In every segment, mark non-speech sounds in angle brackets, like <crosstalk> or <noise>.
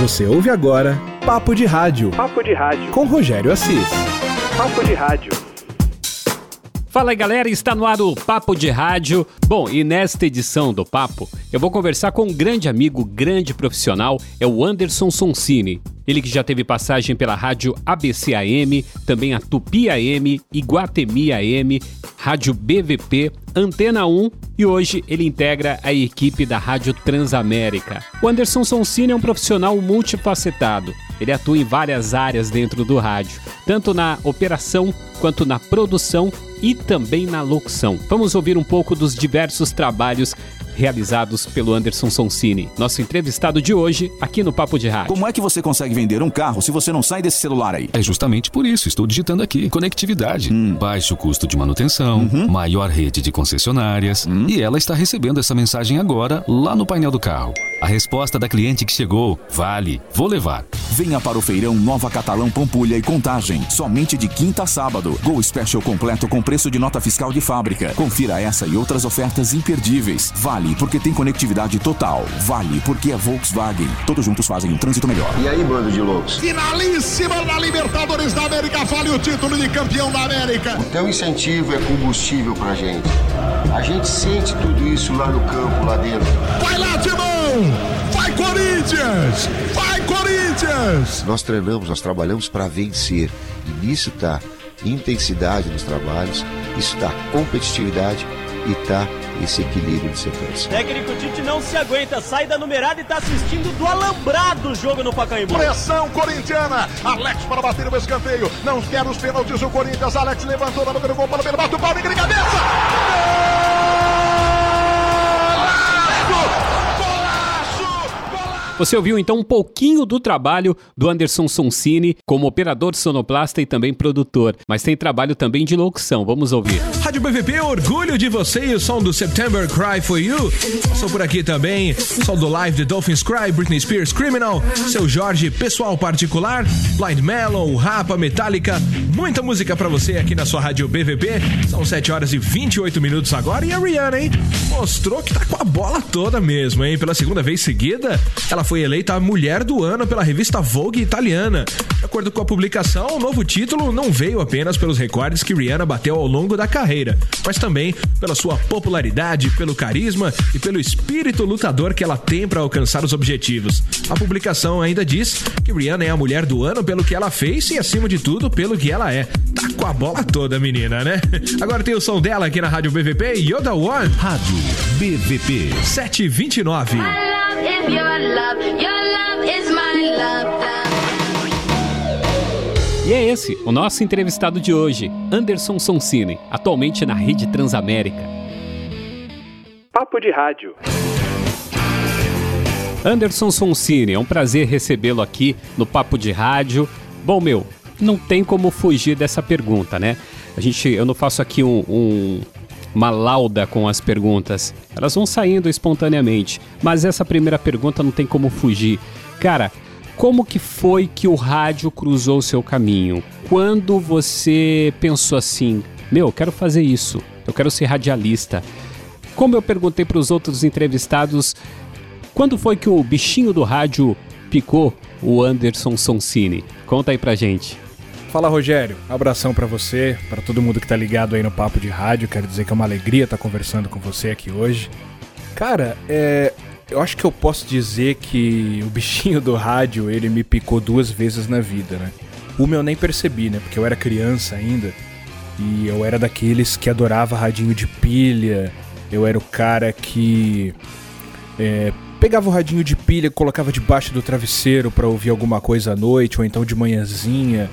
Você ouve agora Papo de Rádio. Papo de Rádio. Com Rogério Assis. Papo de Rádio. Fala aí galera, está no ar o Papo de Rádio. Bom, e nesta edição do Papo, eu vou conversar com um grande amigo, grande profissional, é o Anderson Sonsini. Ele que já teve passagem pela rádio ABC AM, também a Tupi AM, Iguatemi AM, Rádio BVP, Antena 1 e hoje ele integra a equipe da Rádio Transamérica. O Anderson Sonsini é um profissional multifacetado. Ele atua em várias áreas dentro do rádio, tanto na operação quanto na produção e também na locução. Vamos ouvir um pouco dos diversos trabalhos realizados pelo Anderson Sonsini, nosso entrevistado de hoje aqui no Papo de Rádio. Como é que você consegue vender um carro se você não sai desse celular aí? É justamente por isso, estou digitando aqui. Conectividade, hum. baixo custo de manutenção, uhum. maior rede de concessionárias. Hum. E ela está recebendo essa mensagem agora lá no painel do carro. A resposta da cliente que chegou: vale, vou levar. Venha para o feirão Nova Catalão Pampulha e Contagem. Somente de quinta a sábado. Go Special completo com preço de nota fiscal de fábrica. Confira essa e outras ofertas imperdíveis. Vale porque tem conectividade total. Vale porque é Volkswagen. Todos juntos fazem um trânsito melhor. E aí, bando de loucos? Finalíssima na Libertadores da América. Vale o título de campeão da América. O teu incentivo é combustível pra gente. A gente sente tudo isso lá no campo, lá dentro. Vai lá, Timão! Vai, Corinthians! Vai, Corinthians! Nós treinamos, nós trabalhamos para vencer. E nisso tá intensidade nos trabalhos, isso tá competitividade e tá esse equilíbrio de setores. Técnico Tite não se aguenta, sai da numerada e tá assistindo do alambrado o jogo no Pacaembu. Pressão corintiana, Alex para bater o escanteio, não quer os pênaltis o Corinthians, Alex levantou na boca do gol para o pelo, bate o pau de cabeça! Você ouviu então um pouquinho do trabalho do Anderson Sonsini como operador sonoplasta e também produtor, mas tem trabalho também de locução. Vamos ouvir. Rádio BVP, orgulho de você e o som do September Cry for You. Passou por aqui também, som do live de Dolphins Cry, Britney Spears Criminal, seu Jorge pessoal particular, Blind Melon, Rapa, Metallica, muita música para você aqui na sua rádio BVP. São 7 horas e 28 minutos agora e a Rihanna, hein? Mostrou que tá com a bola toda mesmo, hein? Pela segunda vez seguida, ela foi eleita a Mulher do Ano pela revista Vogue italiana. De acordo com a publicação, o novo título não veio apenas pelos recordes que Rihanna bateu ao longo da carreira, mas também pela sua popularidade, pelo carisma e pelo espírito lutador que ela tem para alcançar os objetivos. A publicação ainda diz que Rihanna é a Mulher do Ano pelo que ela fez e, acima de tudo, pelo que ela é. Tá com a bola toda, menina, né? <laughs> Agora tem o som dela aqui na Rádio BVP, Yoda One. Rádio BVP 729. E é esse o nosso entrevistado de hoje, Anderson Sonsini, atualmente na Rede Transamérica. Papo de Rádio. Anderson Sonsini, é um prazer recebê-lo aqui no Papo de Rádio. Bom, meu, não tem como fugir dessa pergunta, né? A gente, eu não faço aqui um, um uma lauda com as perguntas. Elas vão saindo espontaneamente. Mas essa primeira pergunta não tem como fugir. Cara, como que foi que o rádio cruzou o seu caminho? Quando você pensou assim, meu, eu quero fazer isso, eu quero ser radialista. Como eu perguntei para os outros entrevistados, quando foi que o bichinho do rádio picou o Anderson Sonsini? Conta aí pra gente. Fala Rogério, abração para você, para todo mundo que tá ligado aí no Papo de Rádio. Quero dizer que é uma alegria estar tá conversando com você aqui hoje. Cara, é, eu acho que eu posso dizer que o bichinho do rádio ele me picou duas vezes na vida, né? Uma eu nem percebi, né? Porque eu era criança ainda e eu era daqueles que adorava radinho de pilha. Eu era o cara que é, pegava o radinho de pilha, colocava debaixo do travesseiro para ouvir alguma coisa à noite ou então de manhãzinha.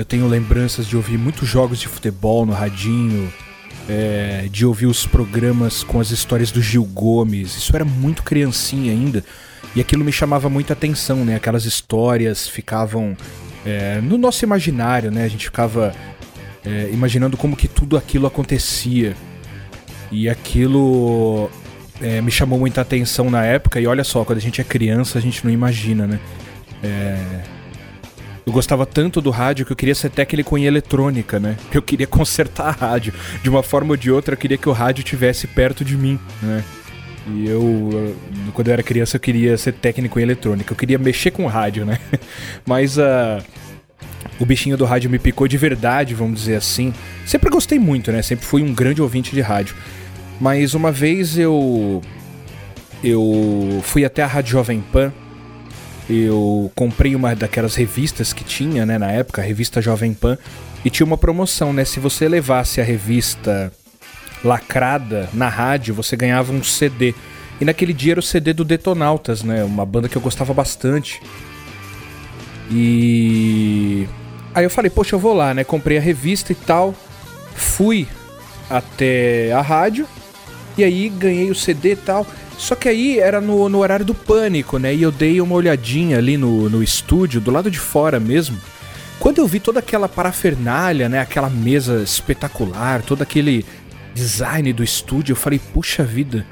Eu tenho lembranças de ouvir muitos jogos de futebol no radinho, é, de ouvir os programas com as histórias do Gil Gomes. Isso era muito criancinha ainda. E aquilo me chamava muita atenção, né? Aquelas histórias ficavam é, no nosso imaginário, né? A gente ficava é, imaginando como que tudo aquilo acontecia. E aquilo é, me chamou muita atenção na época. E olha só, quando a gente é criança, a gente não imagina, né? É, eu gostava tanto do rádio que eu queria ser técnico em eletrônica, né? Eu queria <laughs> consertar a rádio. De uma forma ou de outra, eu queria que o rádio tivesse perto de mim, né? E eu, quando eu era criança, eu queria ser técnico em eletrônica. Eu queria mexer com rádio, né? <laughs> Mas uh, o bichinho do rádio me picou de verdade, vamos dizer assim. Sempre gostei muito, né? Sempre fui um grande ouvinte de rádio. Mas uma vez eu. Eu fui até a Rádio Jovem Pan. Eu comprei uma daquelas revistas que tinha, né, na época, a revista Jovem Pan. E tinha uma promoção, né? Se você levasse a revista lacrada na rádio, você ganhava um CD. E naquele dia era o CD do Detonautas, né? Uma banda que eu gostava bastante. E aí eu falei, poxa, eu vou lá, né? Comprei a revista e tal. Fui até a rádio. E aí ganhei o CD e tal. Só que aí era no, no horário do pânico, né? E eu dei uma olhadinha ali no, no estúdio, do lado de fora mesmo. Quando eu vi toda aquela parafernália, né? Aquela mesa espetacular, todo aquele design do estúdio, eu falei, puxa vida,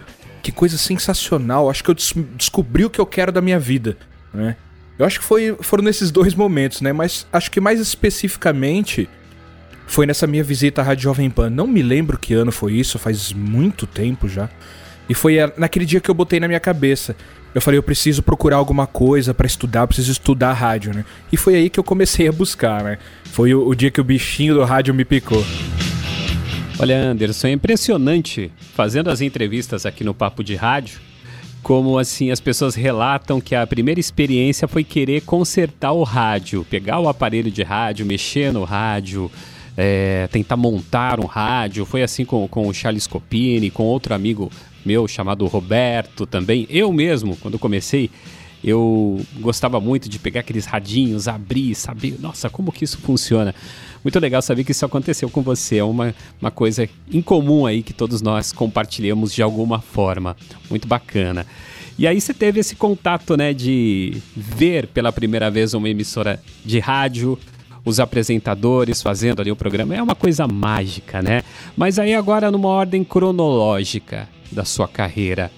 que coisa sensacional. Acho que eu des descobri o que eu quero da minha vida, né? Eu acho que foi, foram nesses dois momentos, né? Mas acho que mais especificamente foi nessa minha visita à Rádio Jovem Pan. Não me lembro que ano foi isso, faz muito tempo já. E foi naquele dia que eu botei na minha cabeça. Eu falei, eu preciso procurar alguma coisa para estudar, preciso estudar rádio, né? E foi aí que eu comecei a buscar, né? Foi o, o dia que o bichinho do rádio me picou. Olha, Anderson, é impressionante fazendo as entrevistas aqui no Papo de Rádio, como assim as pessoas relatam que a primeira experiência foi querer consertar o rádio, pegar o aparelho de rádio, mexer no rádio, é, tentar montar um rádio. Foi assim com, com o Charles Copini, com outro amigo meu chamado Roberto também. Eu mesmo, quando comecei, eu gostava muito de pegar aqueles radinhos, abrir, saber, nossa, como que isso funciona. Muito legal saber que isso aconteceu com você. É uma, uma coisa incomum aí que todos nós compartilhamos de alguma forma. Muito bacana. E aí você teve esse contato, né, de ver pela primeira vez uma emissora de rádio, os apresentadores fazendo ali o programa. É uma coisa mágica, né? Mas aí agora numa ordem cronológica da sua carreira.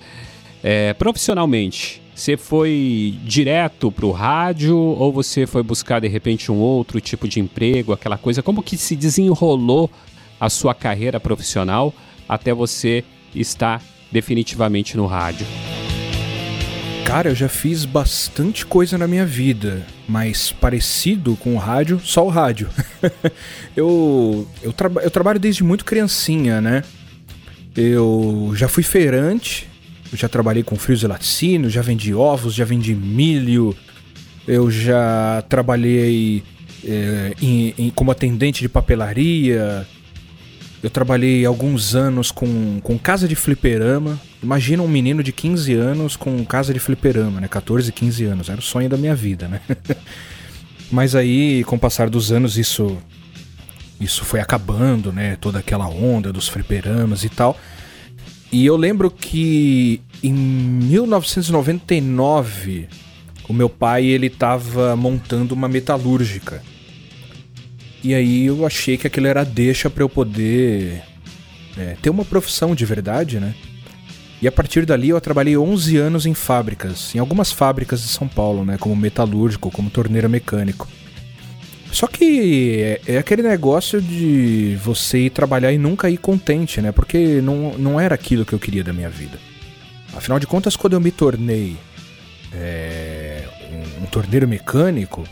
É, profissionalmente, você foi direto para o rádio ou você foi buscar de repente um outro tipo de emprego, aquela coisa? Como que se desenrolou a sua carreira profissional até você estar definitivamente no rádio? Cara, eu já fiz bastante coisa na minha vida, mas parecido com o rádio, só o rádio. <laughs> eu, eu, traba eu trabalho desde muito criancinha, né? Eu já fui feirante, já trabalhei com frios e laticínios, já vendi ovos, já vendi milho. Eu já trabalhei é, em, em, como atendente de papelaria. Eu trabalhei alguns anos com, com casa de fliperama. Imagina um menino de 15 anos com casa de fliperama, né? 14, 15 anos. Era o sonho da minha vida, né? <laughs> Mas aí, com o passar dos anos, isso isso foi acabando, né? Toda aquela onda dos fliperamas e tal. E eu lembro que em 1999 o meu pai ele estava montando uma metalúrgica. E aí eu achei que aquilo era deixa para eu poder é, ter uma profissão de verdade, né? E a partir dali eu trabalhei 11 anos em fábricas, em algumas fábricas de São Paulo, né, como metalúrgico, como torneiro mecânico. Só que é, é, aquele negócio de você ir trabalhar e nunca ir contente, né? Porque não, não era aquilo que eu queria da minha vida. Afinal de contas, quando eu me tornei é, um, um, torneiro mecânico,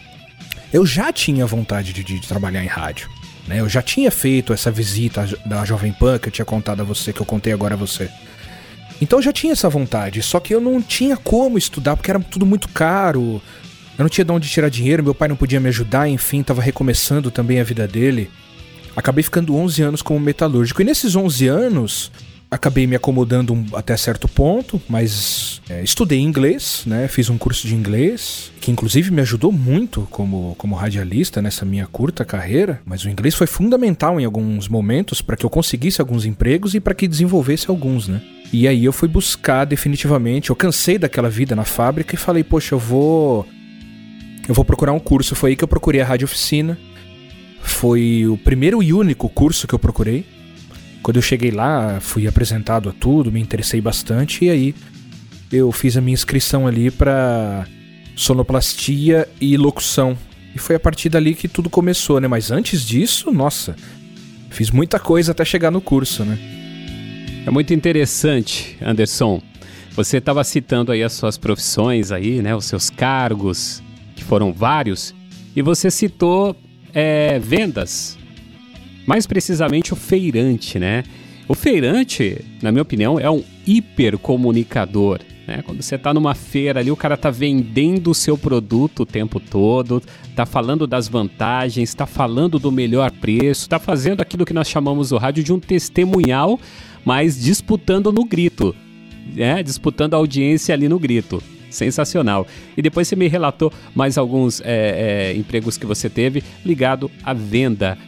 eu já tinha vontade de, de, trabalhar em rádio. Né? Eu já tinha feito essa visita da Jovem Pan que eu tinha contado a você, que eu contei agora a você. Então eu já tinha essa vontade, só que eu não tinha como estudar porque era tudo muito caro. Eu não tinha de onde tirar dinheiro, meu pai não podia me ajudar, enfim, estava recomeçando também a vida dele. Acabei ficando 11 anos como metalúrgico. E nesses 11 anos, acabei me acomodando até certo ponto, mas é, estudei inglês, né? Fiz um curso de inglês, que inclusive me ajudou muito como, como radialista nessa minha curta carreira. Mas o inglês foi fundamental em alguns momentos para que eu conseguisse alguns empregos e para que desenvolvesse alguns, né? E aí eu fui buscar definitivamente, eu cansei daquela vida na fábrica e falei, poxa, eu vou eu vou procurar um curso. Foi aí que eu procurei a Rádio Oficina. Foi o primeiro e único curso que eu procurei. Quando eu cheguei lá, fui apresentado a tudo, me interessei bastante e aí eu fiz a minha inscrição ali para sonoplastia e locução. E foi a partir dali que tudo começou, né? Mas antes disso, nossa, fiz muita coisa até chegar no curso, né? É muito interessante, Anderson. Você estava citando aí as suas profissões aí, né? Os seus cargos, foram vários, e você citou é, vendas. Mais precisamente o feirante, né? O feirante, na minha opinião, é um hipercomunicador. Né? Quando você está numa feira ali, o cara está vendendo o seu produto o tempo todo, está falando das vantagens, está falando do melhor preço, está fazendo aquilo que nós chamamos o rádio de um testemunhal, mas disputando no grito, né? disputando a audiência ali no grito. Sensacional. E depois você me relatou mais alguns é, é, empregos que você teve ligado à venda.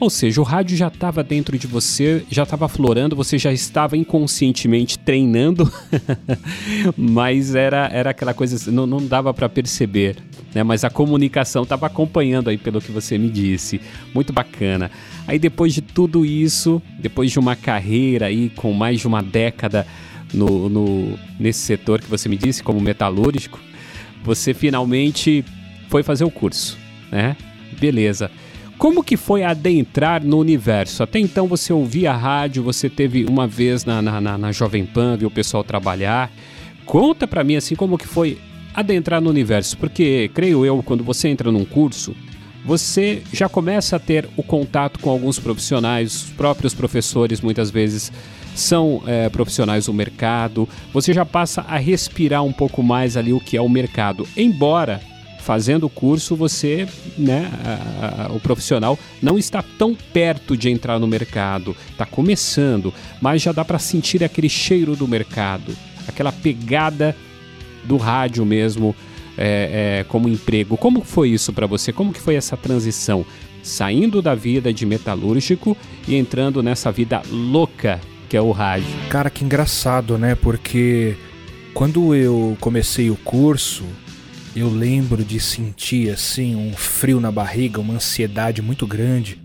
Ou seja, o rádio já estava dentro de você, já estava florando, você já estava inconscientemente treinando, <laughs> mas era, era aquela coisa, não, não dava para perceber, né? Mas a comunicação estava acompanhando aí pelo que você me disse. Muito bacana. Aí depois de tudo isso, depois de uma carreira aí com mais de uma década no, no, nesse setor que você me disse, como metalúrgico, você finalmente foi fazer o curso, né? Beleza. Como que foi adentrar no universo? Até então você ouvia rádio, você teve uma vez na, na, na, na Jovem Pan, viu o pessoal trabalhar. Conta para mim assim como que foi adentrar no universo, porque creio eu, quando você entra num curso, você já começa a ter o contato com alguns profissionais, os próprios professores muitas vezes são é, profissionais do mercado, você já passa a respirar um pouco mais ali o que é o mercado, embora fazendo o curso, você, né, a, a, o profissional não está tão perto de entrar no mercado, está começando, mas já dá para sentir aquele cheiro do mercado, aquela pegada do rádio mesmo é, é, como emprego. Como foi isso para você? Como que foi essa transição? Saindo da vida de metalúrgico e entrando nessa vida louca que é o rádio. Cara, que engraçado, né? Porque quando eu comecei o curso, eu lembro de sentir assim um frio na barriga, uma ansiedade muito grande.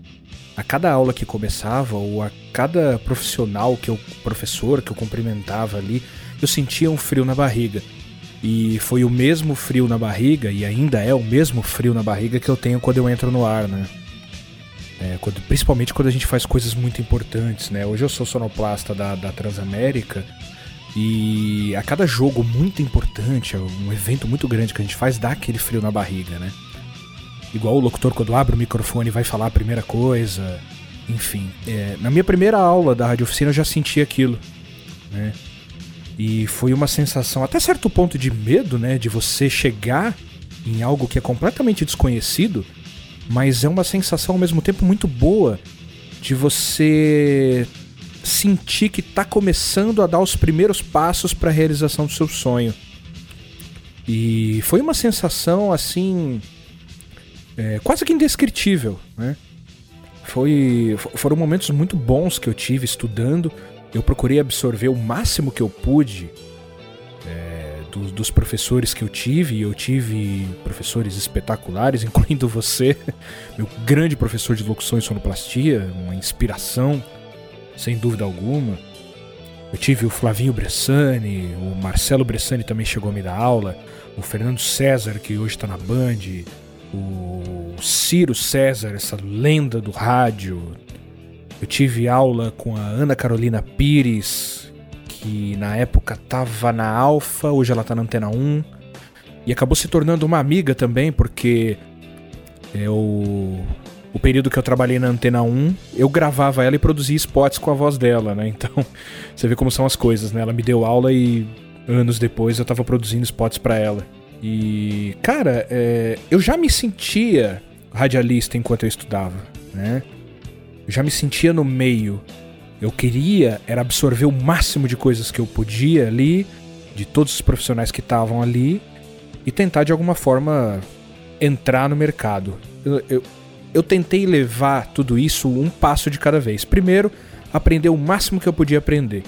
A cada aula que começava ou a cada profissional que eu professor que eu cumprimentava ali, eu sentia um frio na barriga. E foi o mesmo frio na barriga e ainda é o mesmo frio na barriga que eu tenho quando eu entro no ar, né? É, quando, principalmente quando a gente faz coisas muito importantes, né? Hoje eu sou sonoplasta da, da Transamérica e a cada jogo muito importante, um evento muito grande que a gente faz, dá aquele frio na barriga, né? Igual o locutor quando abre o microfone vai falar a primeira coisa. Enfim, é, na minha primeira aula da rádio oficina eu já senti aquilo, né? E foi uma sensação, até certo ponto de medo, né? De você chegar em algo que é completamente desconhecido, mas é uma sensação ao mesmo tempo muito boa de você sentir que está começando a dar os primeiros passos para a realização do seu sonho. E foi uma sensação assim. É, quase que indescritível, né? Foi, foram momentos muito bons que eu tive estudando. Eu procurei absorver o máximo que eu pude é, do, dos professores que eu tive. E eu tive professores espetaculares, <laughs> incluindo você, meu grande professor de locução e sonoplastia, uma inspiração sem dúvida alguma. Eu tive o Flavinho Bressani, o Marcelo Bressani também chegou a me dar aula, o Fernando César, que hoje está na Band, o Ciro César, essa lenda do rádio. Eu tive aula com a Ana Carolina Pires, que na época estava na Alfa, hoje ela está na Antena 1. E acabou se tornando uma amiga também, porque eu o período que eu trabalhei na Antena 1, eu gravava ela e produzia spots com a voz dela, né? Então, <laughs> você vê como são as coisas, né? Ela me deu aula e anos depois eu tava produzindo spots para ela. E, cara, é, eu já me sentia radialista enquanto eu estudava, né? Eu já me sentia no meio. Eu queria era absorver o máximo de coisas que eu podia ali, de todos os profissionais que estavam ali, e tentar de alguma forma entrar no mercado. Eu, eu, eu tentei levar tudo isso um passo de cada vez. Primeiro, aprender o máximo que eu podia aprender.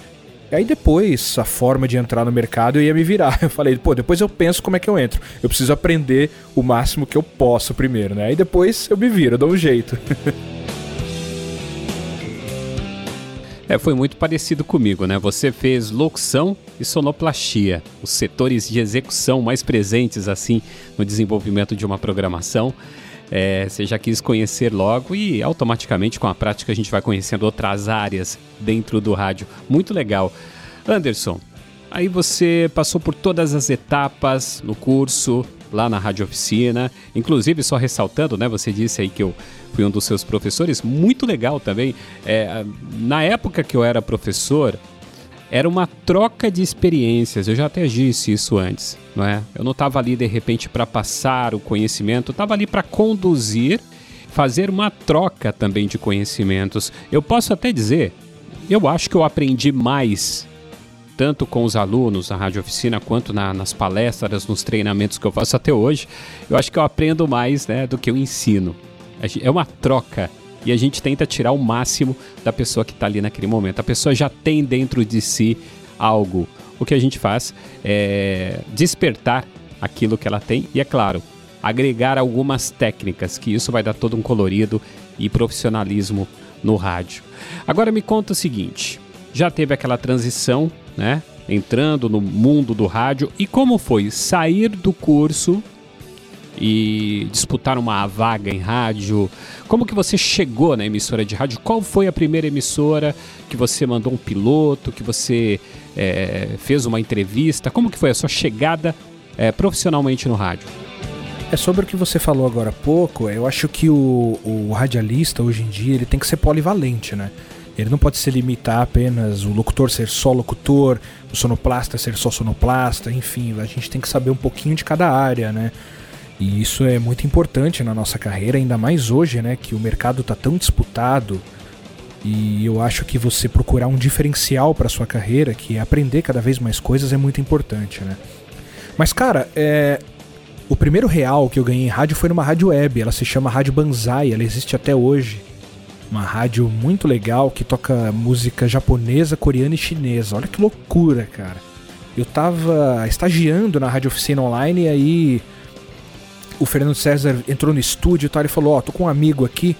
Aí depois, a forma de entrar no mercado eu ia me virar. <laughs> Eu falei, pô, depois eu penso como é que eu entro. Eu preciso aprender o máximo que eu posso primeiro, né? Aí depois eu me viro, eu dou um jeito. <laughs> É, foi muito parecido comigo, né? Você fez locução e sonoplastia, os setores de execução mais presentes assim no desenvolvimento de uma programação. É, você já quis conhecer logo e automaticamente com a prática a gente vai conhecendo outras áreas dentro do rádio. Muito legal. Anderson, Aí você passou por todas as etapas no curso, lá na Rádio Oficina. Inclusive, só ressaltando, né? Você disse aí que eu fui um dos seus professores, muito legal também. É, na época que eu era professor, era uma troca de experiências. Eu já até disse isso antes, não é? Eu não estava ali de repente para passar o conhecimento, estava ali para conduzir, fazer uma troca também de conhecimentos. Eu posso até dizer, eu acho que eu aprendi mais tanto com os alunos na rádio oficina quanto na, nas palestras, nos treinamentos que eu faço até hoje. Eu acho que eu aprendo mais, né, do que eu ensino. É uma troca e a gente tenta tirar o máximo da pessoa que está ali naquele momento. A pessoa já tem dentro de si algo. O que a gente faz é despertar aquilo que ela tem e, é claro, agregar algumas técnicas, que isso vai dar todo um colorido e profissionalismo no rádio. Agora me conta o seguinte: já teve aquela transição, né? Entrando no mundo do rádio e como foi sair do curso e disputar uma vaga em rádio? Como que você chegou na emissora de rádio? Qual foi a primeira emissora que você mandou um piloto, que você é, fez uma entrevista? Como que foi a sua chegada é, profissionalmente no rádio? É sobre o que você falou agora há pouco. Eu acho que o, o radialista hoje em dia ele tem que ser polivalente, né? Ele não pode se limitar apenas o locutor ser só locutor, o sonoplasta ser só sonoplasta, enfim, a gente tem que saber um pouquinho de cada área, né? E isso é muito importante na nossa carreira, ainda mais hoje, né, que o mercado está tão disputado. E eu acho que você procurar um diferencial para sua carreira, que é aprender cada vez mais coisas, é muito importante, né? Mas cara, é... o primeiro real que eu ganhei em rádio foi numa rádio web. Ela se chama Rádio Banzai, ela existe até hoje. Uma rádio muito legal que toca música japonesa, coreana e chinesa. Olha que loucura, cara. Eu tava estagiando na Rádio Oficina Online e aí o Fernando César entrou no estúdio e tal, ele falou, ó, oh, tô com um amigo aqui,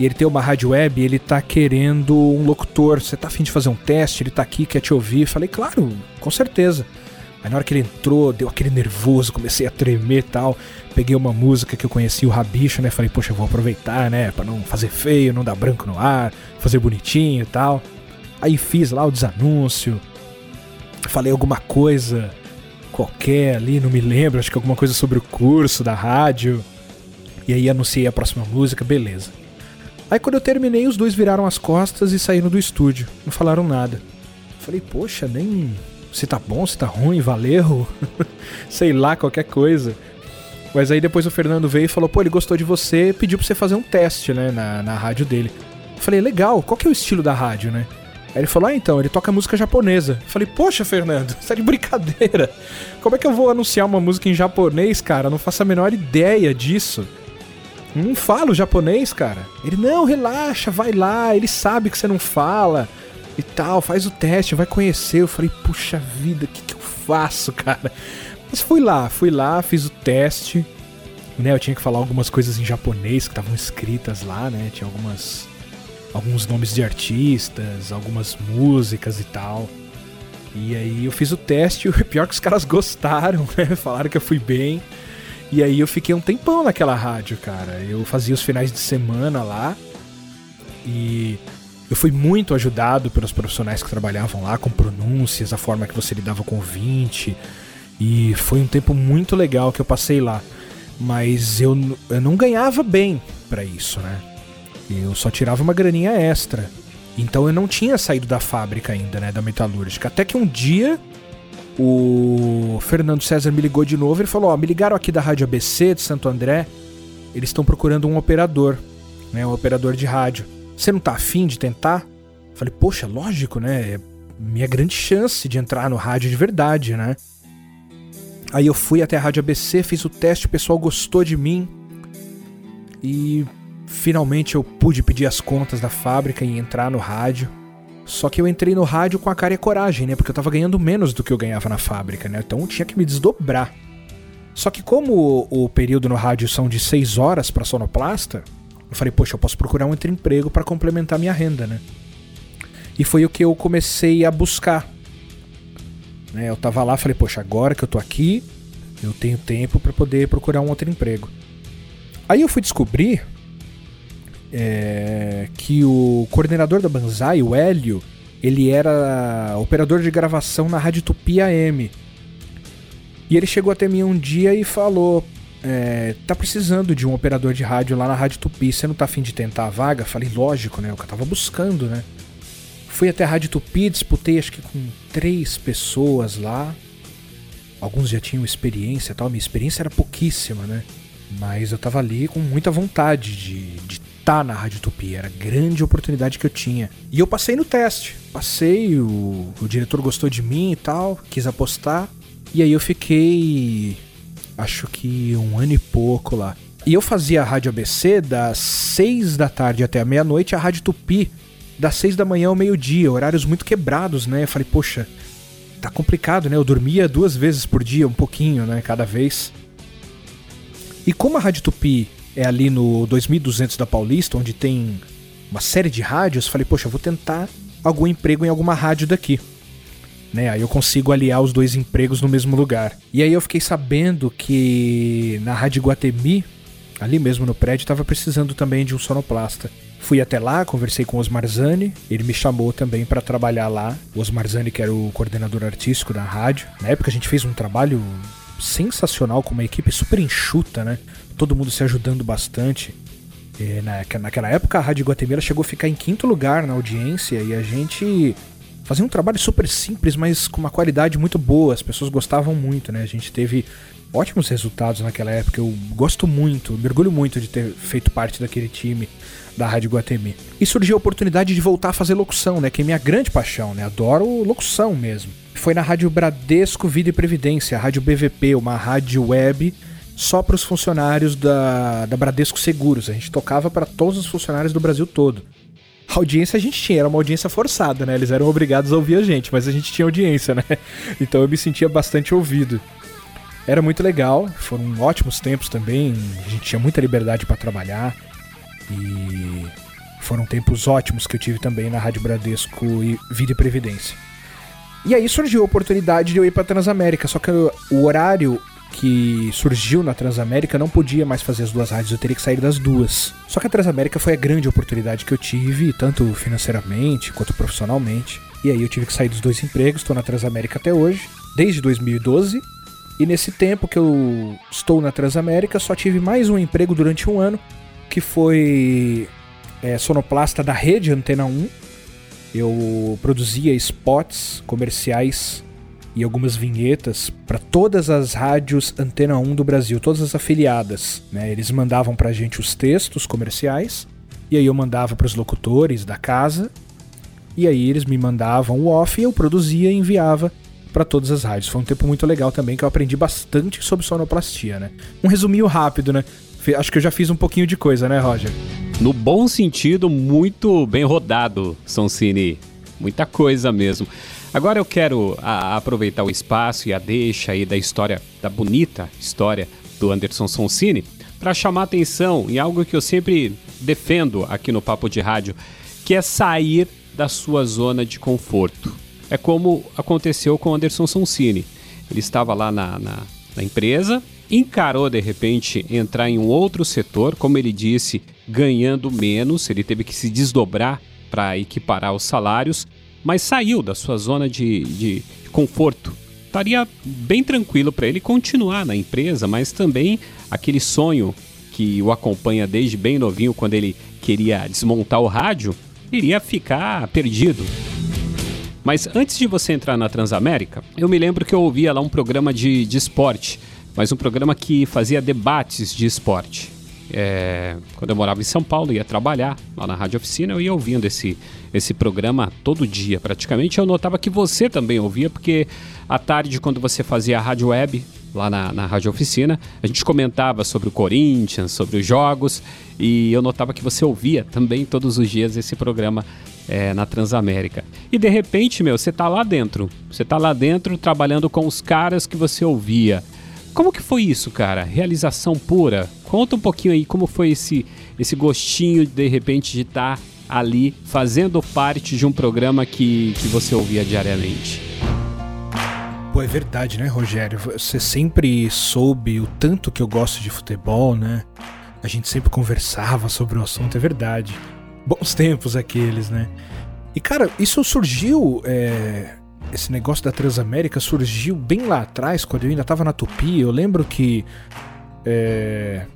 e ele tem uma rádio web ele tá querendo um locutor. Você tá afim de fazer um teste? Ele tá aqui, quer te ouvir. Falei, claro, com certeza. Aí na hora que ele entrou, deu aquele nervoso, comecei a tremer e tal. Peguei uma música que eu conhecia, o Rabicho, né? Falei, poxa, vou aproveitar, né? Pra não fazer feio, não dar branco no ar, fazer bonitinho e tal. Aí fiz lá o desanúncio. Falei alguma coisa qualquer ali, não me lembro, acho que alguma coisa sobre o curso da rádio. E aí anunciei a próxima música, beleza. Aí quando eu terminei, os dois viraram as costas e saíram do estúdio, não falaram nada. Falei, poxa, nem se tá bom, se tá ruim, valeu, <laughs> sei lá, qualquer coisa. Mas aí depois o Fernando veio e falou, pô, ele gostou de você, pediu pra você fazer um teste, né, na, na rádio dele. Falei, legal, qual que é o estilo da rádio, né? Aí ele falou: Ah, então, ele toca música japonesa. Eu falei: Poxa, Fernando, <laughs> você tá de brincadeira. Como é que eu vou anunciar uma música em japonês, cara? Eu não faço a menor ideia disso. Não falo japonês, cara. Ele: Não, relaxa, vai lá. Ele sabe que você não fala e tal. Faz o teste, vai conhecer. Eu falei: Puxa vida, o que, que eu faço, cara? Mas fui lá, fui lá, fiz o teste. Né, eu tinha que falar algumas coisas em japonês que estavam escritas lá, né? Tinha algumas alguns nomes de artistas, algumas músicas e tal. E aí eu fiz o teste e <laughs> o pior é que os caras gostaram, né? Falaram que eu fui bem. E aí eu fiquei um tempão naquela rádio, cara. Eu fazia os finais de semana lá. E eu fui muito ajudado pelos profissionais que trabalhavam lá com pronúncias, a forma que você lidava com o ouvinte. E foi um tempo muito legal que eu passei lá. Mas eu, eu não ganhava bem para isso, né? Eu só tirava uma graninha extra. Então eu não tinha saído da fábrica ainda, né, da metalúrgica. Até que um dia o Fernando César me ligou de novo e falou: Ó, me ligaram aqui da Rádio ABC de Santo André. Eles estão procurando um operador, né, um operador de rádio. Você não tá afim de tentar? Falei, poxa, lógico, né? É minha grande chance de entrar no rádio de verdade, né? Aí eu fui até a Rádio ABC, fiz o teste, o pessoal gostou de mim. E Finalmente eu pude pedir as contas da fábrica e entrar no rádio. Só que eu entrei no rádio com a cara e a coragem, né? Porque eu tava ganhando menos do que eu ganhava na fábrica, né? Então eu tinha que me desdobrar. Só que como o, período no rádio são de 6 horas para sonoplasta, eu falei, poxa, eu posso procurar um emprego para complementar minha renda, né? E foi o que eu comecei a buscar. Né? Eu tava lá, falei, poxa, agora que eu tô aqui, eu tenho tempo para poder procurar um outro emprego. Aí eu fui descobrir é, que o coordenador da Banzai, o Hélio, Ele era operador de gravação na Rádio Tupi AM. E ele chegou até mim um dia e falou: é, tá precisando de um operador de rádio lá na Rádio Tupi, você não tá afim de tentar a vaga? Falei, lógico, né? O que eu tava buscando, né? Fui até a Rádio Tupi, disputei acho que com três pessoas lá. Alguns já tinham experiência tal. Minha experiência era pouquíssima, né? Mas eu tava ali com muita vontade de estar tá na Rádio Tupi. Era a grande oportunidade que eu tinha. E eu passei no teste. Passei, o, o diretor gostou de mim e tal, quis apostar. E aí eu fiquei acho que um ano e pouco lá. E eu fazia a Rádio ABC das 6 da tarde até a meia-noite, a Rádio Tupi das 6 da manhã ao meio-dia, horários muito quebrados, né? Eu falei, poxa, tá complicado, né? Eu dormia duas vezes por dia, um pouquinho, né? Cada vez. E como a Rádio Tupi é ali no 2200 da Paulista, onde tem uma série de rádios, falei, poxa, eu vou tentar algum emprego em alguma rádio daqui né? Aí eu consigo aliar os dois empregos no mesmo lugar. E aí eu fiquei sabendo que na Rádio Guatemi, ali mesmo no prédio, estava precisando também de um sonoplasta. Fui até lá, conversei com o Osmar Zani, ele me chamou também para trabalhar lá. O Osmar Zani, que era o coordenador artístico da rádio. Na época a gente fez um trabalho sensacional com uma equipe super enxuta, né? Todo mundo se ajudando bastante. E naquela época a Rádio Guatemala chegou a ficar em quinto lugar na audiência e a gente fazia um trabalho super simples, mas com uma qualidade muito boa. As pessoas gostavam muito, né? A gente teve ótimos resultados naquela época. Eu gosto muito, mergulho muito de ter feito parte daquele time da Rádio Guatemi. E surgiu a oportunidade de voltar a fazer locução, né? Que é minha grande paixão, né? Adoro locução mesmo. Foi na Rádio Bradesco Vida e Previdência, a Rádio BVP, uma rádio web só para os funcionários da, da Bradesco Seguros. A gente tocava para todos os funcionários do Brasil todo. A audiência a gente tinha, era uma audiência forçada, né? Eles eram obrigados a ouvir a gente, mas a gente tinha audiência, né? <laughs> Então eu me sentia bastante ouvido. Era muito legal, foram ótimos tempos também, a gente tinha muita liberdade para trabalhar e foram tempos ótimos que eu tive também na Rádio Bradesco e Vida e Previdência. E aí surgiu a oportunidade de eu ir para Transamérica, só que o horário que surgiu na Transamérica não podia mais fazer as duas rádios, eu teria que sair das duas. Só que a Transamérica foi a grande oportunidade que eu tive, tanto financeiramente quanto profissionalmente. E aí eu tive que sair dos dois empregos, estou na Transamérica até hoje, desde 2012. E nesse tempo que eu estou na Transamérica, só tive mais um emprego durante um ano, que foi é, sonoplasta da rede Antena 1. Eu produzia spots comerciais e algumas vinhetas para todas as rádios Antena 1 do Brasil, todas as afiliadas. Né? Eles mandavam para a gente os textos comerciais, e aí eu mandava para os locutores da casa, e aí eles me mandavam o off e eu produzia e enviava para todas as rádios. Foi um tempo muito legal também que eu aprendi bastante sobre sonoplastia, né? Um resuminho rápido, né? Acho que eu já fiz um pouquinho de coisa, né, Roger? No bom sentido, muito bem rodado, Soncini. Muita coisa mesmo. Agora eu quero a, aproveitar o espaço e a deixa aí da história, da bonita história do Anderson Sonsini, para chamar atenção em algo que eu sempre defendo aqui no Papo de Rádio, que é sair da sua zona de conforto. É como aconteceu com o Anderson Sonsini. Ele estava lá na, na, na empresa, encarou de repente entrar em um outro setor, como ele disse, ganhando menos, ele teve que se desdobrar para equiparar os salários mas saiu da sua zona de, de conforto. Estaria bem tranquilo para ele continuar na empresa, mas também aquele sonho que o acompanha desde bem novinho, quando ele queria desmontar o rádio, iria ficar perdido. Mas antes de você entrar na Transamérica, eu me lembro que eu ouvia lá um programa de, de esporte, mas um programa que fazia debates de esporte. É, quando eu morava em São Paulo, ia trabalhar lá na Rádio Oficina, eu ia ouvindo esse, esse programa todo dia, praticamente. Eu notava que você também ouvia, porque à tarde, quando você fazia a rádio web, lá na, na Rádio Oficina, a gente comentava sobre o Corinthians, sobre os jogos, e eu notava que você ouvia também todos os dias esse programa é, na Transamérica. E de repente, meu, você tá lá dentro. Você tá lá dentro trabalhando com os caras que você ouvia. Como que foi isso, cara? Realização pura? Conta um pouquinho aí como foi esse, esse gostinho de repente de estar tá ali fazendo parte de um programa que, que você ouvia diariamente. Pô, é verdade, né, Rogério? Você sempre soube o tanto que eu gosto de futebol, né? A gente sempre conversava sobre o assunto, é verdade. Bons tempos aqueles, né? E cara, isso surgiu. é, esse negócio da Transamérica surgiu bem lá atrás, quando eu ainda tava na Tupi. Eu lembro que. é,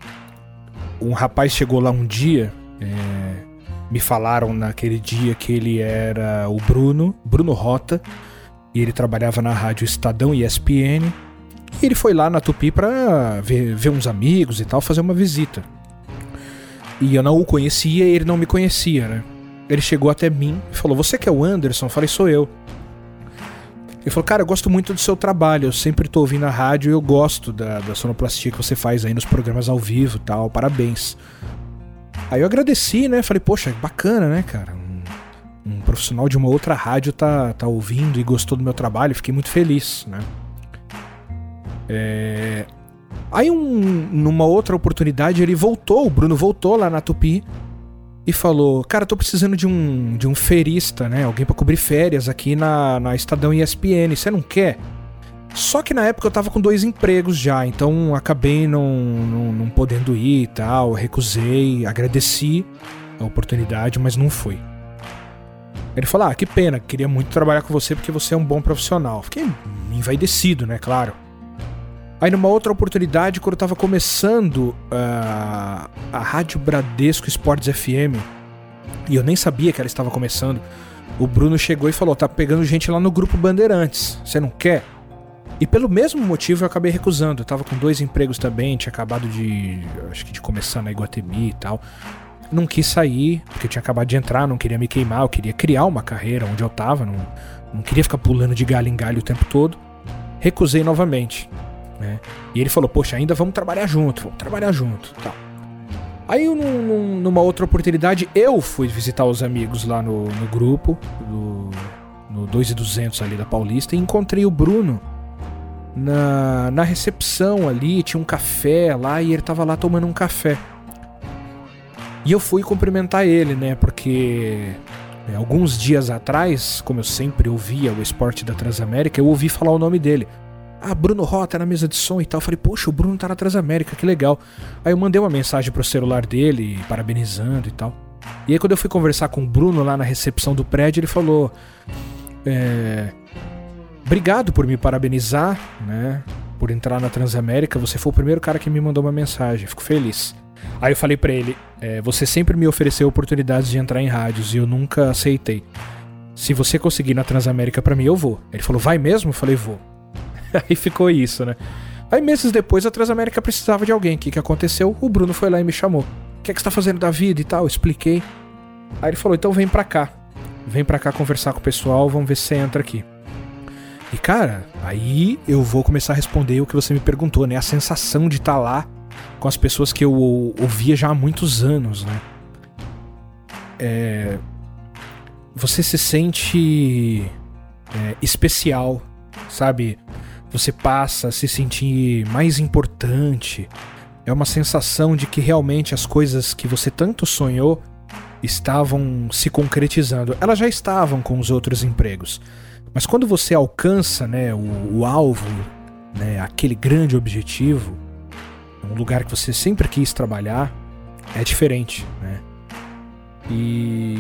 um rapaz chegou lá um dia. é, me falaram naquele dia que ele era o Bruno, Bruno Rota, e ele trabalhava na rádio Estadão e ESPN. E ele foi lá na Tupi pra ver, ver uns amigos e tal, fazer uma visita. E eu não o conhecia e ele não me conhecia, né? Ele chegou até mim e falou: Você que é o Anderson? Eu falei: Sou eu. Ele falou: Cara, eu gosto muito do seu trabalho. Eu sempre tô ouvindo a rádio e eu gosto da, da sonoplastia que você faz aí nos programas ao vivo tal. Parabéns. Aí eu agradeci, né? Falei: Poxa, bacana, né, cara? Um, um profissional de uma outra rádio tá, tá ouvindo e gostou do meu trabalho. Fiquei muito feliz, né? É... Aí, um, numa outra oportunidade, ele voltou, o Bruno voltou lá na Tupi e falou: Cara, tô precisando de um, de um ferista, né? Alguém pra cobrir férias aqui na, na Estadão ESPN. Você não quer? Só que na época eu tava com dois empregos já, então acabei não, não, não podendo ir e tal. Recusei, agradeci a oportunidade, mas não fui. Ele falou: Ah, que pena, queria muito trabalhar com você porque você é um bom profissional. Fiquei envaidecido, né? Claro. Aí numa outra oportunidade, quando eu tava começando ah, a Rádio Bradesco Esportes FM, e eu nem sabia que ela estava começando, o Bruno chegou e falou: tá pegando gente lá no grupo Bandeirantes, você não quer? E pelo mesmo motivo eu acabei recusando. Eu tava com dois empregos também, tinha acabado de. acho que de começar na Iguatemi e tal. Não quis sair, porque eu tinha acabado de entrar, não queria me queimar, eu queria criar uma carreira onde eu tava, não, não queria ficar pulando de galho em galho o tempo todo. Recusei novamente. Né? E ele falou, poxa, ainda vamos trabalhar junto, vamos trabalhar junto. Tal. Aí, num- num- numa outra oportunidade, eu fui visitar os amigos lá no, no grupo, do, no 2200 ali da Paulista, e encontrei o Bruno na, na recepção ali, tinha um café lá, e ele tava lá tomando um café. E eu fui cumprimentar ele, né, porque é, alguns dias atrás, como eu sempre ouvia o esporte da Transamérica, eu ouvi falar o nome dele. Ah, Bruno Rota na mesa de som e tal. Eu falei, poxa, o Bruno tá na Transamérica, que legal. Aí eu mandei uma mensagem pro celular dele, parabenizando e tal. E aí quando eu fui conversar com o Bruno lá na recepção do prédio, ele falou: é, Obrigado por me parabenizar, né? Por entrar na Transamérica. Você foi o primeiro cara que me mandou uma mensagem. Fico feliz. Aí eu falei pra ele: é, Você sempre me ofereceu oportunidades de entrar em rádios e eu nunca aceitei. Se você conseguir na Transamérica pra mim, eu vou. Ele falou: Vai mesmo? Eu falei: Vou. <laughs> Aí ficou isso, né? Aí meses depois a Transamérica precisava de alguém. O que, que aconteceu? O Bruno foi lá e me chamou. O que, é que você tá fazendo da vida e tal? Eu expliquei. Aí ele falou: então vem pra cá. Vem pra cá conversar com o pessoal, vamos ver se você entra aqui. E cara, aí eu vou começar a responder o que você me perguntou, né? A sensação de estar lá com as pessoas que eu ou- ouvia já há muitos anos, né? É. Você se sente é, especial, sabe? Você passa a se sentir mais importante. É uma sensação de que realmente as coisas que você tanto sonhou estavam se concretizando. Elas já estavam com os outros empregos. Mas quando você alcança né, o, o alvo, né, aquele grande objetivo, um lugar que você sempre quis trabalhar, é diferente. Né? E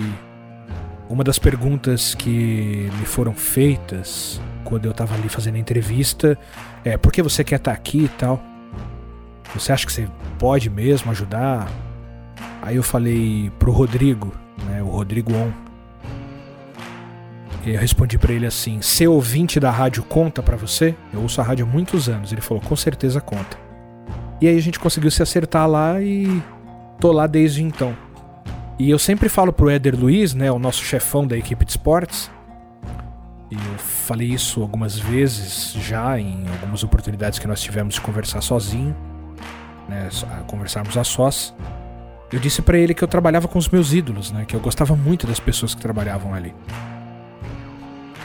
uma das perguntas que me foram feitas quando eu tava ali fazendo a entrevista é por que você quer estar aqui e tal? Você acha que você pode mesmo ajudar? Aí eu falei pro Rodrigo, né, o Rodrigo On. Eu respondi pra ele assim: "Ser ouvinte da rádio conta pra você? Eu ouço a rádio há muitos anos". Ele falou: "Com certeza conta". E aí a gente conseguiu se acertar lá e tô lá desde então. E eu sempre falo pro Éder Luiz, né, o nosso chefão da equipe de esportes, e eu falei isso algumas vezes já em algumas oportunidades que nós tivemos de conversar sozinho, né, conversarmos a sós. Eu disse pra ele que eu trabalhava com os meus ídolos, né, que eu gostava muito das pessoas que trabalhavam ali.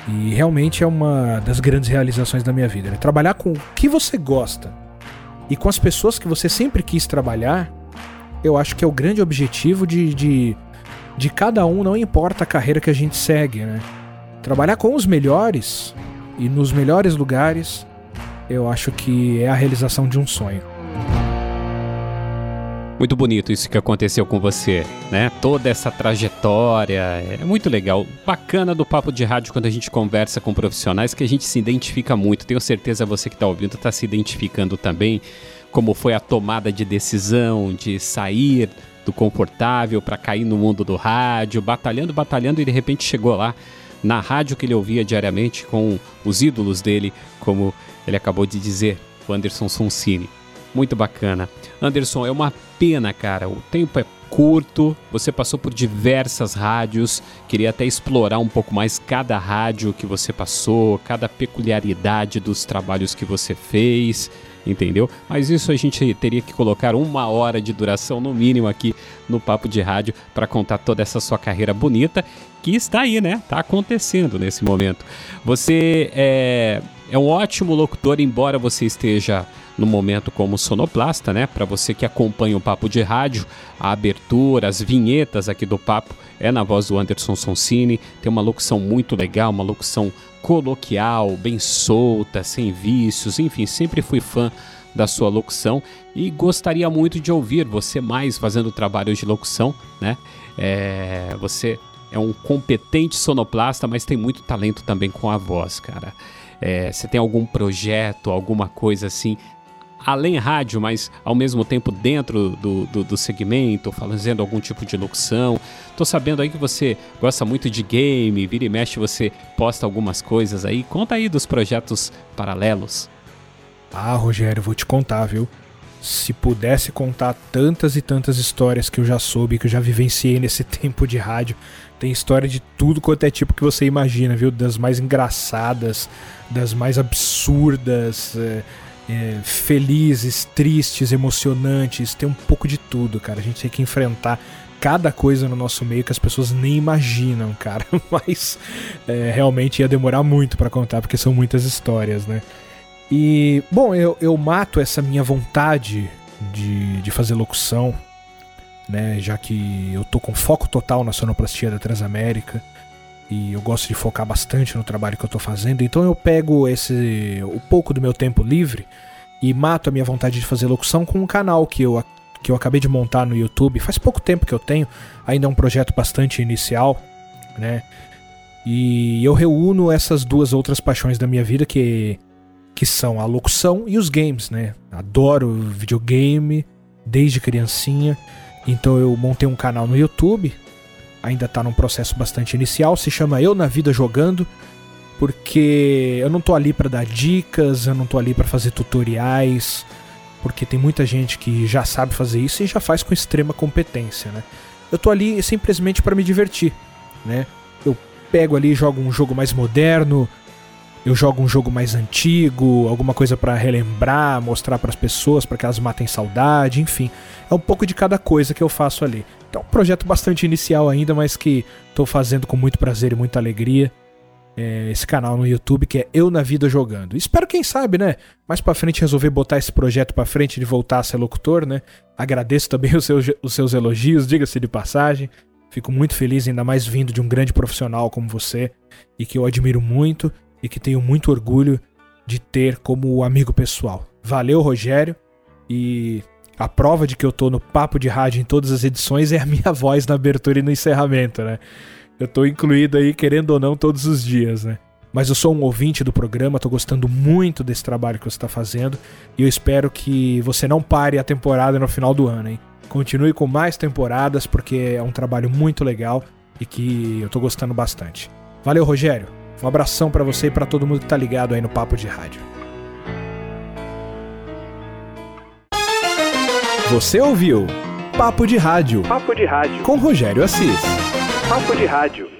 E realmente é uma das grandes realizações da minha vida, né? Trabalhar com o que você gosta e com as pessoas que você sempre quis trabalhar, eu acho que é o grande objetivo de, de, de cada um, não importa a carreira que a gente segue, né? Trabalhar com os melhores e nos melhores lugares, eu acho que é a realização de um sonho. Muito bonito isso que aconteceu com você, né? Toda essa trajetória, é muito legal. Bacana do papo de rádio quando a gente conversa com profissionais que a gente se identifica muito. Tenho certeza você que está ouvindo está se identificando também, como foi a tomada de decisão de sair do confortável para cair no mundo do rádio, batalhando, batalhando e de repente chegou lá na rádio que ele ouvia diariamente com os ídolos dele, como ele acabou de dizer, o Anderson Sonsini. Muito bacana. Anderson, é uma pena, cara. O tempo é curto, você passou por diversas rádios, queria até explorar um pouco mais cada rádio que você passou, cada peculiaridade dos trabalhos que você fez, entendeu? Mas isso a gente teria que colocar uma hora de duração no mínimo aqui no Papo de Rádio para contar toda essa sua carreira bonita que está aí, né? Tá acontecendo nesse momento. Você é, é um ótimo locutor, embora você esteja no momento como sonoplasta, né? Para você que acompanha o Papo de Rádio, a abertura, as vinhetas aqui do Papo é na voz do Anderson Sonsini. Tem uma locução muito legal, uma locução coloquial, bem solta, sem vícios, enfim, sempre fui fã da sua locução e gostaria muito de ouvir você mais fazendo trabalhos de locução, né? É, você é um competente sonoplasta, mas tem muito talento também com a voz, cara. É, você tem algum projeto, alguma coisa assim além rádio, mas ao mesmo tempo dentro do, do, do segmento, fazendo algum tipo de locução. Tô sabendo aí que você gosta muito de game, vira e mexe você posta algumas coisas aí. Conta aí dos projetos paralelos. Ah, Rogério, vou te contar, viu? Se pudesse contar tantas e tantas histórias que eu já soube, que eu já vivenciei nesse <laughs> tempo de rádio, tem história de tudo quanto é tipo que você imagina, viu? Das mais engraçadas, das mais absurdas. É é, felizes, tristes, emocionantes, tem um pouco de tudo, cara. A gente tem que enfrentar cada coisa no nosso meio que as pessoas nem imaginam, <laughs> cara. Mas é, realmente ia demorar muito para contar, porque são muitas histórias, né? E, bom, eu, eu mato essa minha vontade de, de fazer locução, né? Já que eu tô com foco total na sonoplastia da Transamérica e eu gosto de focar bastante no trabalho que eu estou fazendo, então eu pego esse o pouco do meu tempo livre e mato a minha vontade de fazer locução com um canal que eu, que eu acabei de montar no YouTube. Faz pouco tempo que eu tenho, ainda é um projeto bastante inicial, né? E eu reúno essas duas outras paixões da minha vida que que são a locução e os games, né? Adoro videogame desde criancinha. Então eu montei um canal no YouTube ainda está num processo bastante inicial, se chama Eu na Vida Jogando, porque eu não tô ali para dar dicas, eu não tô ali para fazer tutoriais, porque tem muita gente que já sabe fazer isso e já faz com extrema competência, né? Eu tô ali simplesmente para me divertir, né? Eu pego ali, jogo um jogo mais moderno, eu jogo um jogo mais antigo, alguma coisa para relembrar, mostrar para as pessoas, para que elas matem saudade, enfim. É um pouco de cada coisa que eu faço ali. Então, é um projeto bastante inicial ainda, mas que estou fazendo com muito prazer e muita alegria. É, esse canal no YouTube que é Eu na Vida Jogando. Espero, quem sabe, né? Mais pra frente resolver botar esse projeto pra frente de voltar a ser locutor, né? Agradeço também <laughs> os seus, os seus elogios, diga-se de passagem. Fico muito feliz, ainda mais vindo de um grande profissional como você e que eu admiro muito e que tenho muito orgulho de ter como amigo pessoal. Valeu, Rogério. E a prova de que eu tô no papo de rádio em todas as edições é a minha <laughs> voz na abertura e no encerramento, né? Eu tô incluído aí, querendo ou não, todos os dias, né? Mas eu sou um ouvinte do programa, tô gostando muito desse trabalho que você está fazendo e eu espero que você não pare a temporada no final do ano, hein? Continue com mais temporadas porque é um trabalho muito legal e que eu tô gostando bastante. Valeu, Rogério. Um abração para você e para todo mundo que tá ligado aí no Papo de Rádio. Você ouviu Papo de Rádio. Papo de Rádio. Com Rogério Assis. Papo de Rádio.